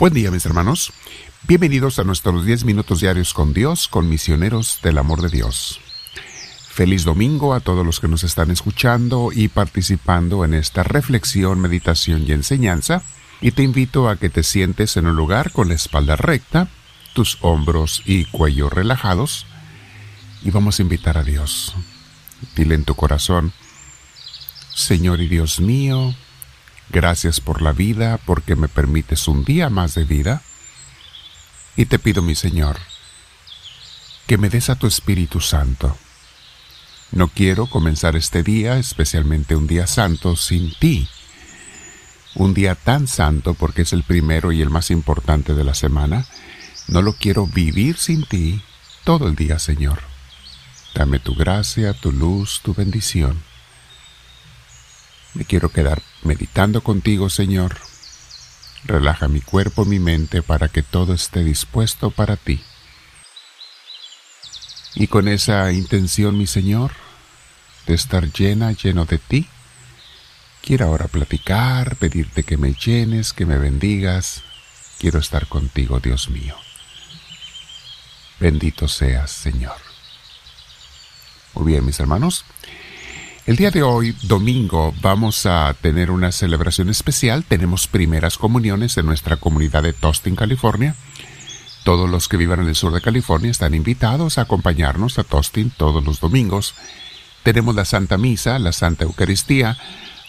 Buen día mis hermanos, bienvenidos a nuestros 10 minutos diarios con Dios, con misioneros del amor de Dios. Feliz domingo a todos los que nos están escuchando y participando en esta reflexión, meditación y enseñanza, y te invito a que te sientes en un lugar con la espalda recta, tus hombros y cuello relajados, y vamos a invitar a Dios. Dile en tu corazón, Señor y Dios mío, Gracias por la vida, porque me permites un día más de vida. Y te pido, mi Señor, que me des a tu Espíritu Santo. No quiero comenzar este día, especialmente un día santo, sin ti. Un día tan santo porque es el primero y el más importante de la semana. No lo quiero vivir sin ti todo el día, Señor. Dame tu gracia, tu luz, tu bendición. Me quiero quedar meditando contigo, Señor. Relaja mi cuerpo, mi mente, para que todo esté dispuesto para ti. Y con esa intención, mi Señor, de estar llena, lleno de ti, quiero ahora platicar, pedirte que me llenes, que me bendigas. Quiero estar contigo, Dios mío. Bendito seas, Señor. Muy bien, mis hermanos. El día de hoy, domingo, vamos a tener una celebración especial. Tenemos primeras comuniones en nuestra comunidad de Tostin, California. Todos los que vivan en el sur de California están invitados a acompañarnos a Tostin todos los domingos. Tenemos la Santa Misa, la Santa Eucaristía,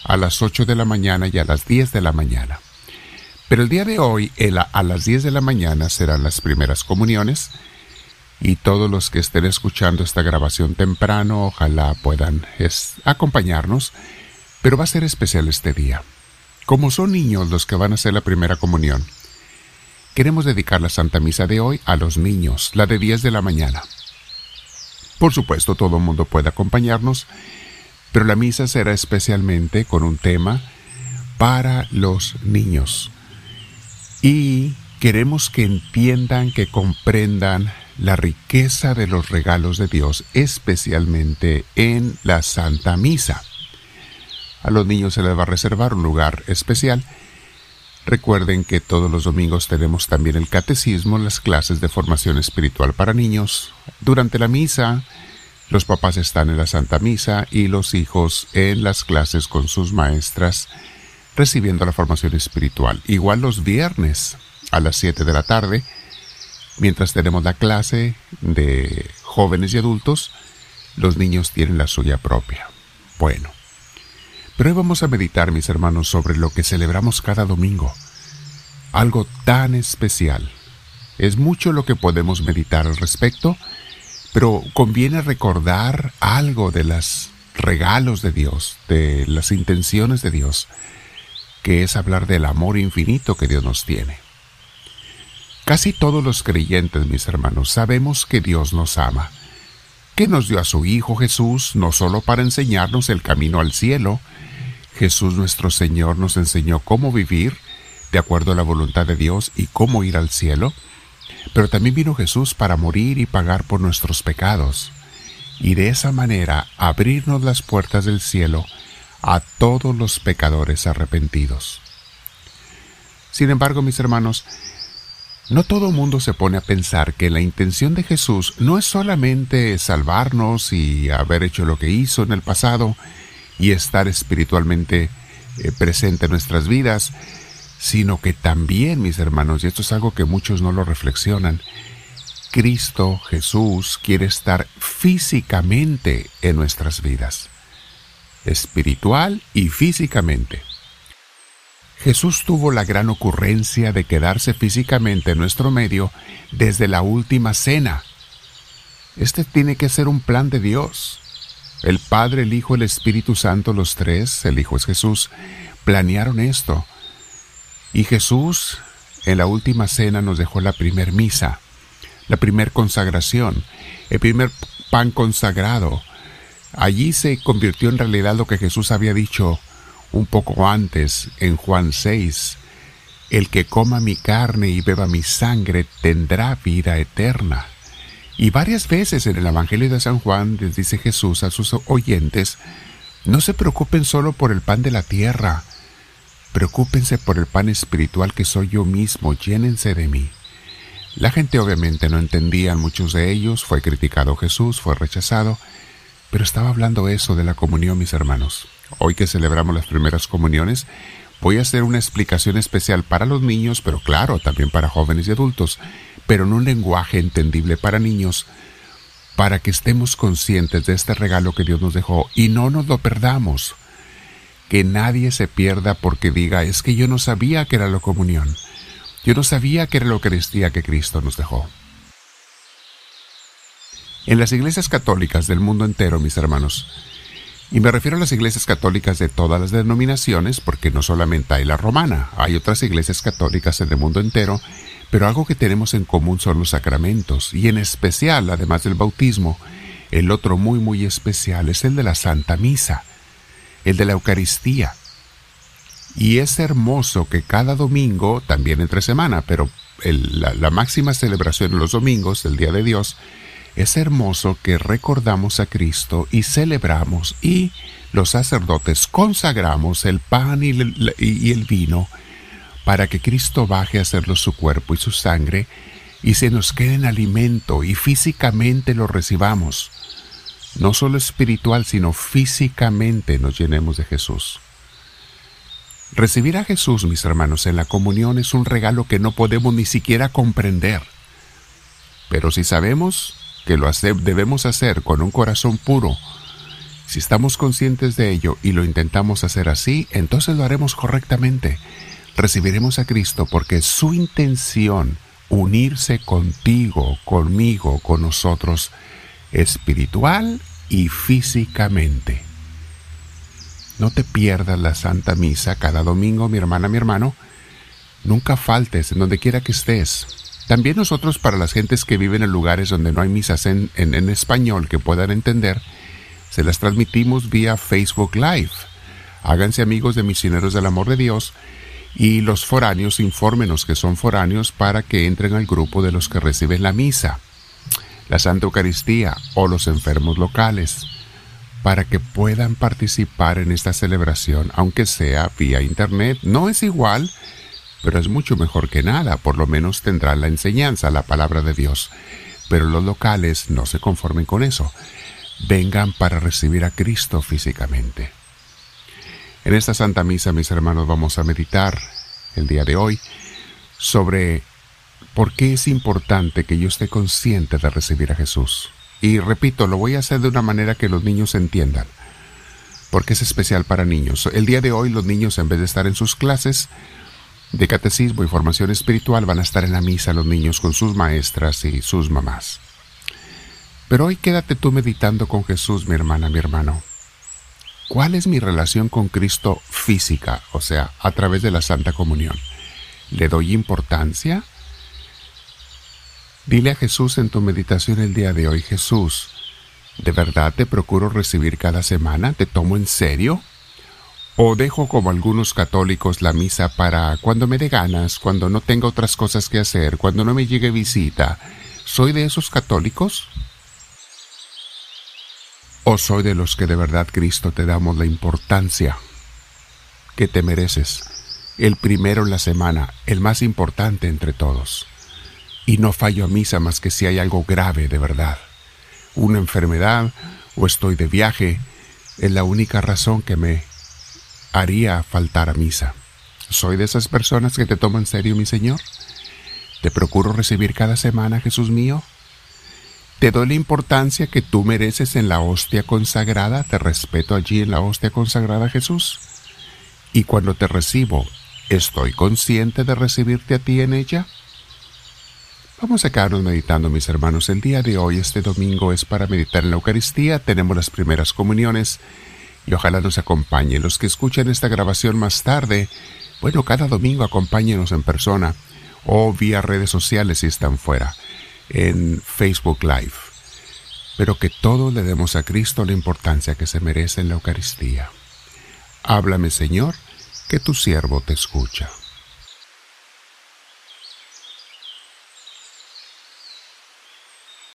a las 8 de la mañana y a las 10 de la mañana. Pero el día de hoy, a las 10 de la mañana, serán las primeras comuniones y todos los que estén escuchando esta grabación temprano, ojalá puedan acompañarnos, pero va a ser especial este día. Como son niños los que van a hacer la primera comunión, queremos dedicar la Santa Misa de hoy a los niños, la de 10 de la mañana. Por supuesto, todo el mundo puede acompañarnos, pero la misa será especialmente con un tema para los niños. Y queremos que entiendan, que comprendan la riqueza de los regalos de Dios, especialmente en la Santa Misa. A los niños se les va a reservar un lugar especial. Recuerden que todos los domingos tenemos también el catecismo, las clases de formación espiritual para niños. Durante la misa, los papás están en la Santa Misa y los hijos en las clases con sus maestras recibiendo la formación espiritual. Igual los viernes a las 7 de la tarde Mientras tenemos la clase de jóvenes y adultos, los niños tienen la suya propia. Bueno, pero hoy vamos a meditar, mis hermanos, sobre lo que celebramos cada domingo. Algo tan especial. Es mucho lo que podemos meditar al respecto, pero conviene recordar algo de los regalos de Dios, de las intenciones de Dios, que es hablar del amor infinito que Dios nos tiene. Casi todos los creyentes, mis hermanos, sabemos que Dios nos ama, que nos dio a su Hijo Jesús no solo para enseñarnos el camino al cielo, Jesús nuestro Señor nos enseñó cómo vivir de acuerdo a la voluntad de Dios y cómo ir al cielo, pero también vino Jesús para morir y pagar por nuestros pecados, y de esa manera abrirnos las puertas del cielo a todos los pecadores arrepentidos. Sin embargo, mis hermanos, no todo mundo se pone a pensar que la intención de Jesús no es solamente salvarnos y haber hecho lo que hizo en el pasado y estar espiritualmente eh, presente en nuestras vidas, sino que también, mis hermanos, y esto es algo que muchos no lo reflexionan, Cristo Jesús quiere estar físicamente en nuestras vidas, espiritual y físicamente. Jesús tuvo la gran ocurrencia de quedarse físicamente en nuestro medio desde la última cena. Este tiene que ser un plan de Dios. El Padre, el Hijo, el Espíritu Santo, los tres, el Hijo es Jesús, planearon esto. Y Jesús en la última cena nos dejó la primer misa, la primer consagración, el primer pan consagrado. Allí se convirtió en realidad lo que Jesús había dicho un poco antes, en Juan 6, el que coma mi carne y beba mi sangre tendrá vida eterna. Y varias veces en el Evangelio de San Juan les dice Jesús a sus oyentes, no se preocupen solo por el pan de la tierra, Preocúpense por el pan espiritual que soy yo mismo, llénense de mí. La gente obviamente no entendía, muchos de ellos, fue criticado Jesús, fue rechazado, pero estaba hablando eso de la comunión, mis hermanos. Hoy que celebramos las primeras comuniones, voy a hacer una explicación especial para los niños, pero claro, también para jóvenes y adultos, pero en un lenguaje entendible para niños, para que estemos conscientes de este regalo que Dios nos dejó y no nos lo perdamos. Que nadie se pierda porque diga, es que yo no sabía que era la comunión. Yo no sabía que era la Eucaristía que Cristo nos dejó. En las iglesias católicas del mundo entero, mis hermanos, y me refiero a las iglesias católicas de todas las denominaciones, porque no solamente hay la romana, hay otras iglesias católicas en el mundo entero, pero algo que tenemos en común son los sacramentos, y en especial, además del bautismo, el otro muy muy especial es el de la Santa Misa, el de la Eucaristía. Y es hermoso que cada domingo, también entre semana, pero la, la máxima celebración los domingos, el Día de Dios, es hermoso que recordamos a Cristo y celebramos y los sacerdotes consagramos el pan y el, vino para que Cristo baje a hacerlo su cuerpo y su sangre y se nos quede en alimento y físicamente lo recibamos. No solo espiritual, sino físicamente nos llenemos de Jesús. Recibir a Jesús, mis hermanos, en la comunión es un regalo que no podemos ni siquiera comprender. Pero si sabemos que lo debemos hacer con un corazón puro, si estamos conscientes de ello y lo intentamos hacer así, entonces lo haremos correctamente. Recibiremos a Cristo porque es su intención unirse contigo, conmigo, con nosotros, espiritual y físicamente. No te pierdas la Santa Misa cada domingo, mi hermana, mi hermano. Nunca faltes en donde quiera que estés. También nosotros para las gentes que viven en lugares donde no hay misas en, español que puedan entender, se las transmitimos vía Facebook Live. Háganse amigos de Misioneros del Amor de Dios y los foráneos infórmenos que son foráneos para que entren al grupo de los que reciben la misa, la Santa Eucaristía o los enfermos locales, para que puedan participar en esta celebración, aunque sea vía Internet. No es igual, pero es mucho mejor que nada, por lo menos tendrán la enseñanza, la palabra de Dios. Pero los locales no se conformen con eso. Vengan para recibir a Cristo físicamente. En esta Santa Misa, mis hermanos, vamos a meditar el día de hoy sobre por qué es importante que yo esté consciente de recibir a Jesús. Y repito, lo voy a hacer de una manera que los niños entiendan, porque es especial para niños. El día de hoy los niños, en vez de estar en sus clases, de catecismo y formación espiritual van a estar en la misa los niños con sus maestras y sus mamás. Pero hoy quédate tú meditando con Jesús, mi hermana, mi hermano. ¿Cuál es mi relación con Cristo física, o sea, a través de la Santa Comunión? ¿Le doy importancia? Dile a Jesús en tu meditación el día de hoy, Jesús, ¿de verdad te procuro recibir cada semana? ¿Te tomo en serio? O dejo como algunos católicos la misa para cuando me dé ganas, cuando no tenga otras cosas que hacer, cuando no me llegue visita. ¿Soy de esos católicos? ¿O soy de los que de verdad Cristo te damos la importancia que te mereces? El primero en la semana, el más importante entre todos. Y no fallo a misa más que si hay algo grave de verdad. Una enfermedad o estoy de viaje es la única razón que me haría faltar a misa. ¿Soy de esas personas que te tomo en serio, mi Señor? ¿Te procuro recibir cada semana, Jesús mío? ¿Te doy la importancia que tú mereces en la hostia consagrada? ¿Te respeto allí en la hostia consagrada, Jesús? Y cuando te recibo, ¿estoy consciente de recibirte a ti en ella? Vamos a quedarnos meditando, mis hermanos. El día de hoy, este domingo, es para meditar en la Eucaristía. Tenemos las primeras comuniones y ojalá nos acompañe. Los que escuchan esta grabación más tarde, bueno, cada domingo acompáñenos en persona o vía redes sociales si están fuera, en Facebook Live. Pero que todos le demos a Cristo la importancia que se merece en la Eucaristía. Háblame, Señor, que tu siervo te escucha.